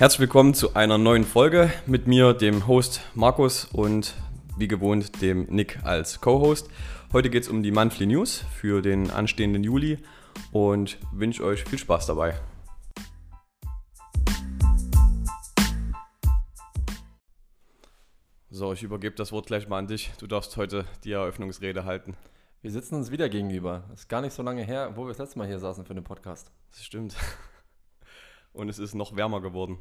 Herzlich willkommen zu einer neuen Folge mit mir, dem Host Markus und wie gewohnt dem Nick als Co-Host. Heute geht es um die Monthly News für den anstehenden Juli und wünsche euch viel Spaß dabei. So, ich übergebe das Wort gleich mal an dich. Du darfst heute die Eröffnungsrede halten. Wir sitzen uns wieder gegenüber. Ist gar nicht so lange her, wo wir das letzte Mal hier saßen für den Podcast. Das stimmt. Und es ist noch wärmer geworden.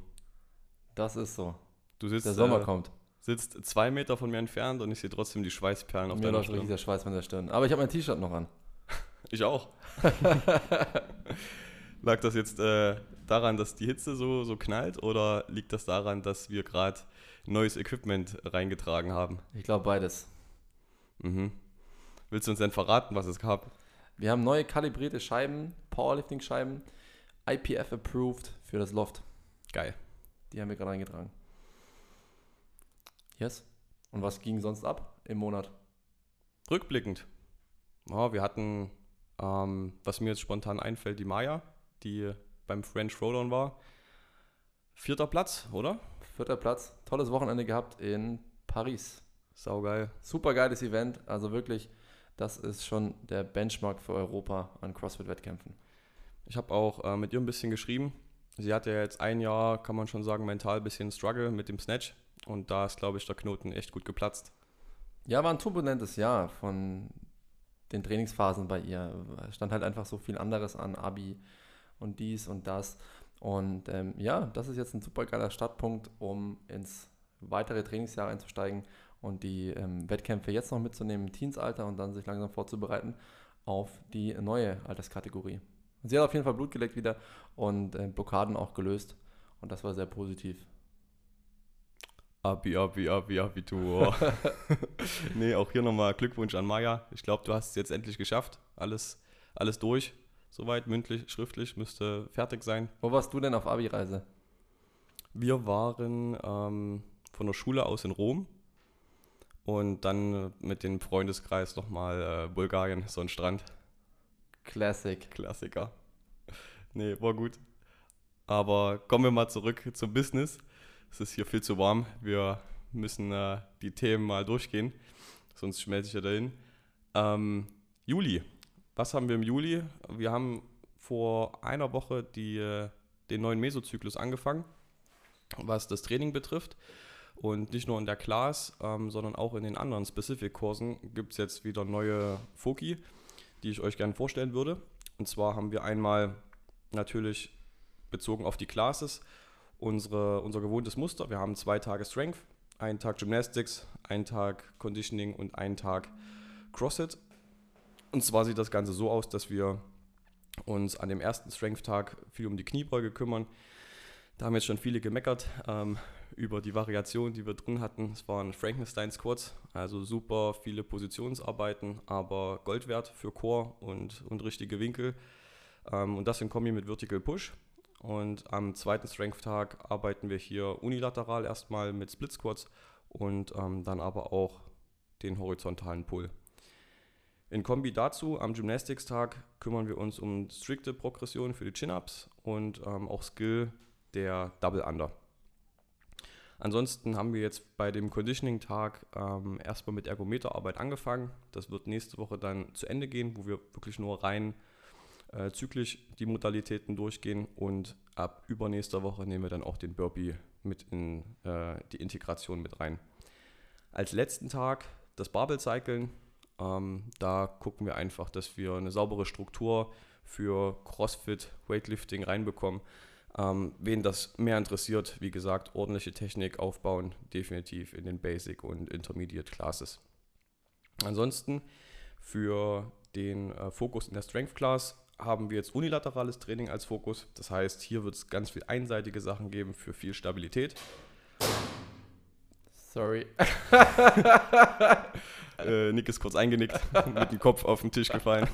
Das ist so. Du sitzt, Der Sommer äh, kommt. sitzt zwei Meter von mir entfernt und ich sehe trotzdem die Schweißperlen auf Mir deiner Stirn. der Schweiß von der Stirn. Aber ich habe mein T-Shirt noch an. Ich auch. Lag das jetzt äh, daran, dass die Hitze so, so knallt oder liegt das daran, dass wir gerade neues Equipment reingetragen haben? Ich glaube beides. Mhm. Willst du uns denn verraten, was es gab? Wir haben neue kalibrierte Scheiben, Powerlifting-Scheiben, IPF approved für das Loft. Geil. Die haben wir gerade reingetragen. Yes. Und was ging sonst ab im Monat? Rückblickend. Ja, wir hatten, ähm, was mir jetzt spontan einfällt, die Maya, die beim French Throwdown war. Vierter Platz, oder? Vierter Platz. Tolles Wochenende gehabt in Paris. Saugeil. Super geiles Event. Also wirklich, das ist schon der Benchmark für Europa an CrossFit-Wettkämpfen. Ich habe auch äh, mit ihr ein bisschen geschrieben. Sie hatte ja jetzt ein Jahr, kann man schon sagen, mental ein bisschen Struggle mit dem Snatch. Und da ist, glaube ich, der Knoten echt gut geplatzt. Ja, war ein turbulentes Jahr von den Trainingsphasen bei ihr. Es stand halt einfach so viel anderes an, Abi und dies und das. Und ähm, ja, das ist jetzt ein super geiler Startpunkt, um ins weitere Trainingsjahr einzusteigen und die ähm, Wettkämpfe jetzt noch mitzunehmen im Teensalter und dann sich langsam vorzubereiten auf die neue Alterskategorie. Sie hat auf jeden Fall Blut geleckt wieder und äh, Blockaden auch gelöst und das war sehr positiv. Abi, Abi, Abi, Abitur. nee, auch hier nochmal Glückwunsch an Maya. Ich glaube, du hast es jetzt endlich geschafft. Alles, alles durch. Soweit, mündlich, schriftlich, müsste fertig sein. Wo warst du denn auf Abi-Reise? Wir waren ähm, von der Schule aus in Rom und dann mit dem Freundeskreis nochmal äh, Bulgarien, so ein Strand. Classic. Klassiker. Nee, war gut. Aber kommen wir mal zurück zum Business. Es ist hier viel zu warm. Wir müssen äh, die Themen mal durchgehen, sonst schmelze ich ja dahin. Ähm, Juli. Was haben wir im Juli? Wir haben vor einer Woche die, äh, den neuen Mesozyklus angefangen, was das Training betrifft. Und nicht nur in der Class, ähm, sondern auch in den anderen Specific-Kursen gibt es jetzt wieder neue Foki, die ich euch gerne vorstellen würde. Und zwar haben wir einmal natürlich bezogen auf die Classes unsere, unser gewohntes Muster. Wir haben zwei Tage Strength, einen Tag Gymnastics, einen Tag Conditioning und einen Tag CrossFit. Und zwar sieht das Ganze so aus, dass wir uns an dem ersten Strength-Tag viel um die Kniebeuge kümmern. Da haben jetzt schon viele gemeckert ähm, über die Variation, die wir drin hatten. Es waren Frankenstein Squats, also super viele Positionsarbeiten, aber Gold wert für Core und, und richtige Winkel. Ähm, und das in Kombi mit Vertical Push. Und am zweiten Strength-Tag arbeiten wir hier unilateral erstmal mit Split Squats und ähm, dann aber auch den horizontalen Pull. In Kombi dazu, am Gymnastics-Tag kümmern wir uns um strikte Progression für die Chin-Ups und ähm, auch Skill der Double Under. Ansonsten haben wir jetzt bei dem Conditioning-Tag ähm, erstmal mit Ergometerarbeit angefangen. Das wird nächste Woche dann zu Ende gehen, wo wir wirklich nur rein äh, zyklisch die Modalitäten durchgehen und ab übernächster Woche nehmen wir dann auch den Burpee mit in äh, die Integration mit rein. Als letzten Tag das Barbell-Cyclen. Ähm, da gucken wir einfach, dass wir eine saubere Struktur für CrossFit, Weightlifting reinbekommen. Ähm, wen das mehr interessiert, wie gesagt, ordentliche Technik aufbauen, definitiv in den Basic und Intermediate Classes. Ansonsten für den äh, Fokus in der Strength Class haben wir jetzt unilaterales Training als Fokus. Das heißt, hier wird es ganz viel einseitige Sachen geben für viel Stabilität. Sorry. Äh, Nick ist kurz eingenickt, mit dem Kopf auf den Tisch gefallen.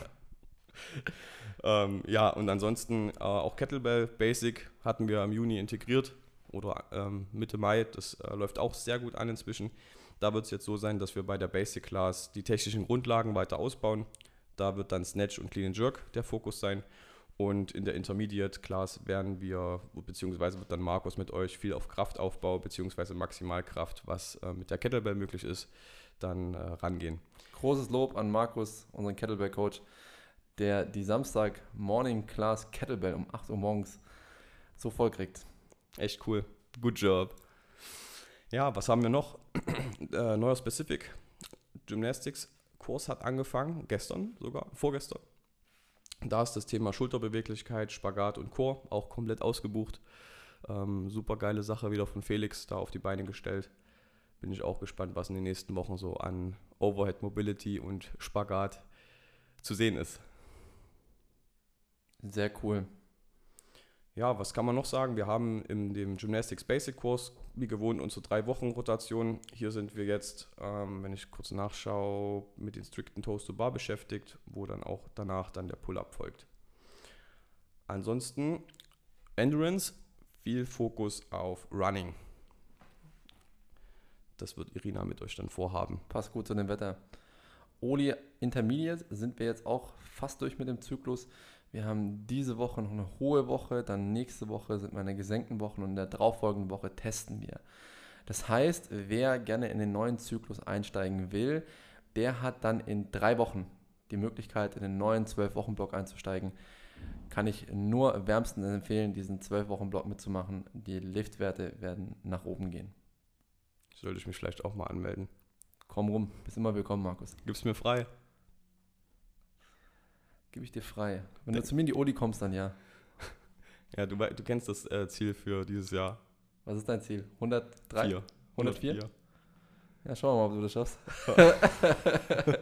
Ähm, ja, und ansonsten äh, auch Kettlebell Basic hatten wir im Juni integriert oder ähm, Mitte Mai. Das äh, läuft auch sehr gut an inzwischen. Da wird es jetzt so sein, dass wir bei der Basic Class die technischen Grundlagen weiter ausbauen. Da wird dann Snatch und Clean and Jerk der Fokus sein. Und in der Intermediate Class werden wir, beziehungsweise wird dann Markus mit euch viel auf Kraftaufbau, beziehungsweise Maximalkraft, was äh, mit der Kettlebell möglich ist, dann äh, rangehen. Großes Lob an Markus, unseren Kettlebell-Coach, der die Samstag Morning Class Kettlebell um 8 Uhr morgens so voll kriegt. Echt cool. Good job. Ja, was haben wir noch? äh, neuer Specific Gymnastics Kurs hat angefangen, gestern sogar, vorgestern. Da ist das Thema Schulterbeweglichkeit, Spagat und Chor auch komplett ausgebucht. Ähm, super geile Sache wieder von Felix da auf die Beine gestellt. Bin ich auch gespannt, was in den nächsten Wochen so an Overhead Mobility und Spagat zu sehen ist. Sehr cool. Ja, was kann man noch sagen? Wir haben in dem Gymnastics Basic Kurs, wie gewohnt, unsere drei Wochen Rotation. Hier sind wir jetzt, ähm, wenn ich kurz nachschaue, mit den strikten Toast to Bar beschäftigt, wo dann auch danach dann der Pull-Up folgt. Ansonsten Endurance, viel Fokus auf Running. Das wird Irina mit euch dann vorhaben. Passt gut zu dem Wetter. Oli Intermediate sind wir jetzt auch fast durch mit dem Zyklus. Wir haben diese Woche noch eine hohe Woche, dann nächste Woche sind meine gesenkten Wochen und in der darauffolgenden Woche testen wir. Das heißt, wer gerne in den neuen Zyklus einsteigen will, der hat dann in drei Wochen die Möglichkeit, in den neuen 12-Wochen-Block einzusteigen. Kann ich nur wärmstens empfehlen, diesen 12-Wochen-Block mitzumachen. Die Liftwerte werden nach oben gehen. Sollte ich mich vielleicht auch mal anmelden. Komm rum, bist immer willkommen, Markus. Gib's mir frei. Gebe ich dir frei. Wenn du zu mir in die Odi kommst, dann ja. Ja, du, du kennst das äh, Ziel für dieses Jahr. Was ist dein Ziel? 103? 4. 104? 104? Ja, schauen wir mal, ob du das schaffst.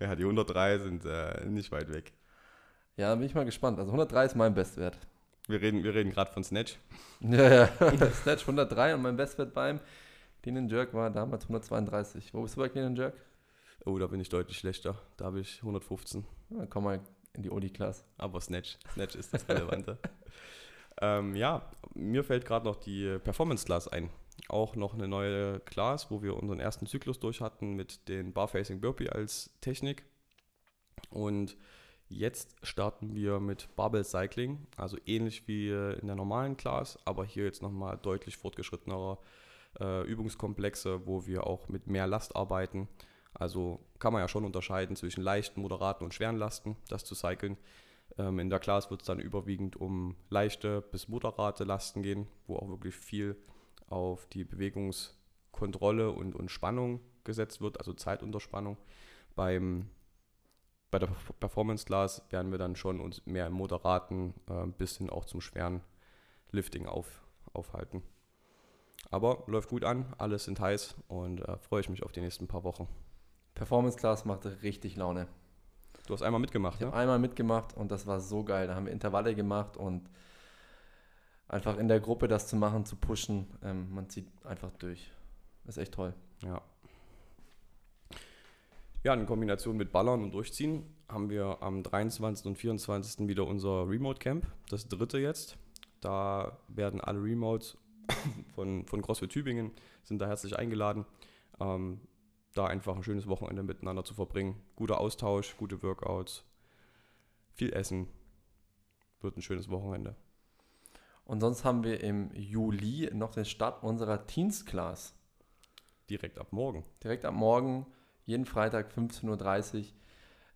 ja, die 103 sind äh, nicht weit weg. Ja, bin ich mal gespannt. Also 103 ist mein Bestwert. Wir reden, wir reden gerade von Snatch. Ja, ja. Snatch 103 und mein Bestwert beim Clean Jerk war damals 132. Wo bist du bei Clean Jerk? Oh, da bin ich deutlich schlechter. Da habe ich 115. Ja, komm mal in die Odi-Class. Aber Snatch. Snatch ist das Relevante. ähm, ja, mir fällt gerade noch die Performance-Class ein. Auch noch eine neue Class, wo wir unseren ersten Zyklus durch hatten mit den Barfacing Burpee als Technik. Und jetzt starten wir mit Barbell Cycling, also ähnlich wie in der normalen Class, aber hier jetzt nochmal deutlich fortgeschrittenerer äh, Übungskomplexe, wo wir auch mit mehr Last arbeiten. Also kann man ja schon unterscheiden zwischen leichten, moderaten und schweren Lasten, das zu cyclen. Ähm, in der Class wird es dann überwiegend um leichte bis moderate Lasten gehen, wo auch wirklich viel auf die Bewegungskontrolle und, und Spannung gesetzt wird, also Zeitunterspannung. Beim, bei der Performance Class werden wir dann schon uns mehr im moderaten äh, bis hin auch zum schweren Lifting auf, aufhalten. Aber läuft gut an, alles sind heiß und äh, freue ich mich auf die nächsten paar Wochen. Performance Class macht richtig Laune. Du hast einmal mitgemacht, ich ne? habe einmal mitgemacht und das war so geil. Da haben wir Intervalle gemacht und einfach in der Gruppe das zu machen, zu pushen, ähm, man zieht einfach durch. Das ist echt toll. Ja. Ja, in Kombination mit Ballern und Durchziehen haben wir am 23. und 24. wieder unser Remote Camp, das dritte jetzt. Da werden alle Remotes von, von CrossFit Tübingen sind da herzlich eingeladen. Ähm, da einfach ein schönes Wochenende miteinander zu verbringen. Guter Austausch, gute Workouts, viel Essen. Wird ein schönes Wochenende. Und sonst haben wir im Juli noch den Start unserer Teens Class. Direkt ab morgen. Direkt ab morgen, jeden Freitag 15.30 Uhr.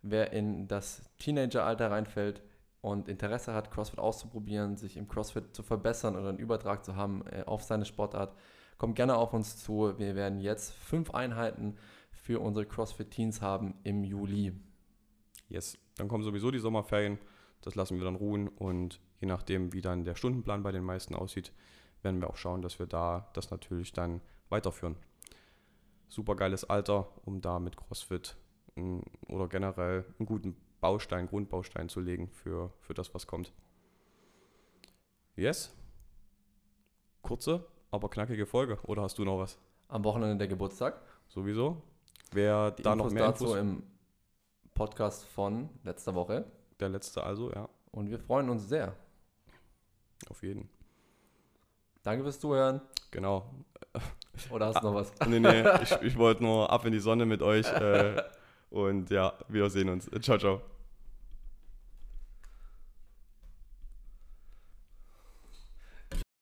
Wer in das Teenageralter reinfällt und Interesse hat, CrossFit auszuprobieren, sich im CrossFit zu verbessern oder einen Übertrag zu haben äh, auf seine Sportart, Kommt gerne auf uns zu. Wir werden jetzt fünf Einheiten für unsere CrossFit Teens haben im Juli. Yes, dann kommen sowieso die Sommerferien. Das lassen wir dann ruhen und je nachdem, wie dann der Stundenplan bei den meisten aussieht, werden wir auch schauen, dass wir da das natürlich dann weiterführen. Super geiles Alter, um da mit CrossFit oder generell einen guten Baustein, Grundbaustein zu legen für, für das, was kommt. Yes. Kurze, aber knackige Folge. Oder hast du noch was? Am Wochenende der Geburtstag. Sowieso. Wer Die da Infos noch mehr dazu Infos, im Podcast von letzter Woche. der letzte also, ja, Und wir freuen uns sehr. auf jeden. Danke fürs Zuhören. Genau. Oder hast du noch was? Nee, nee, ich, ich wollte nur ab in die Sonne mit euch. Äh, und ja, wir sehen uns. Ciao, ciao.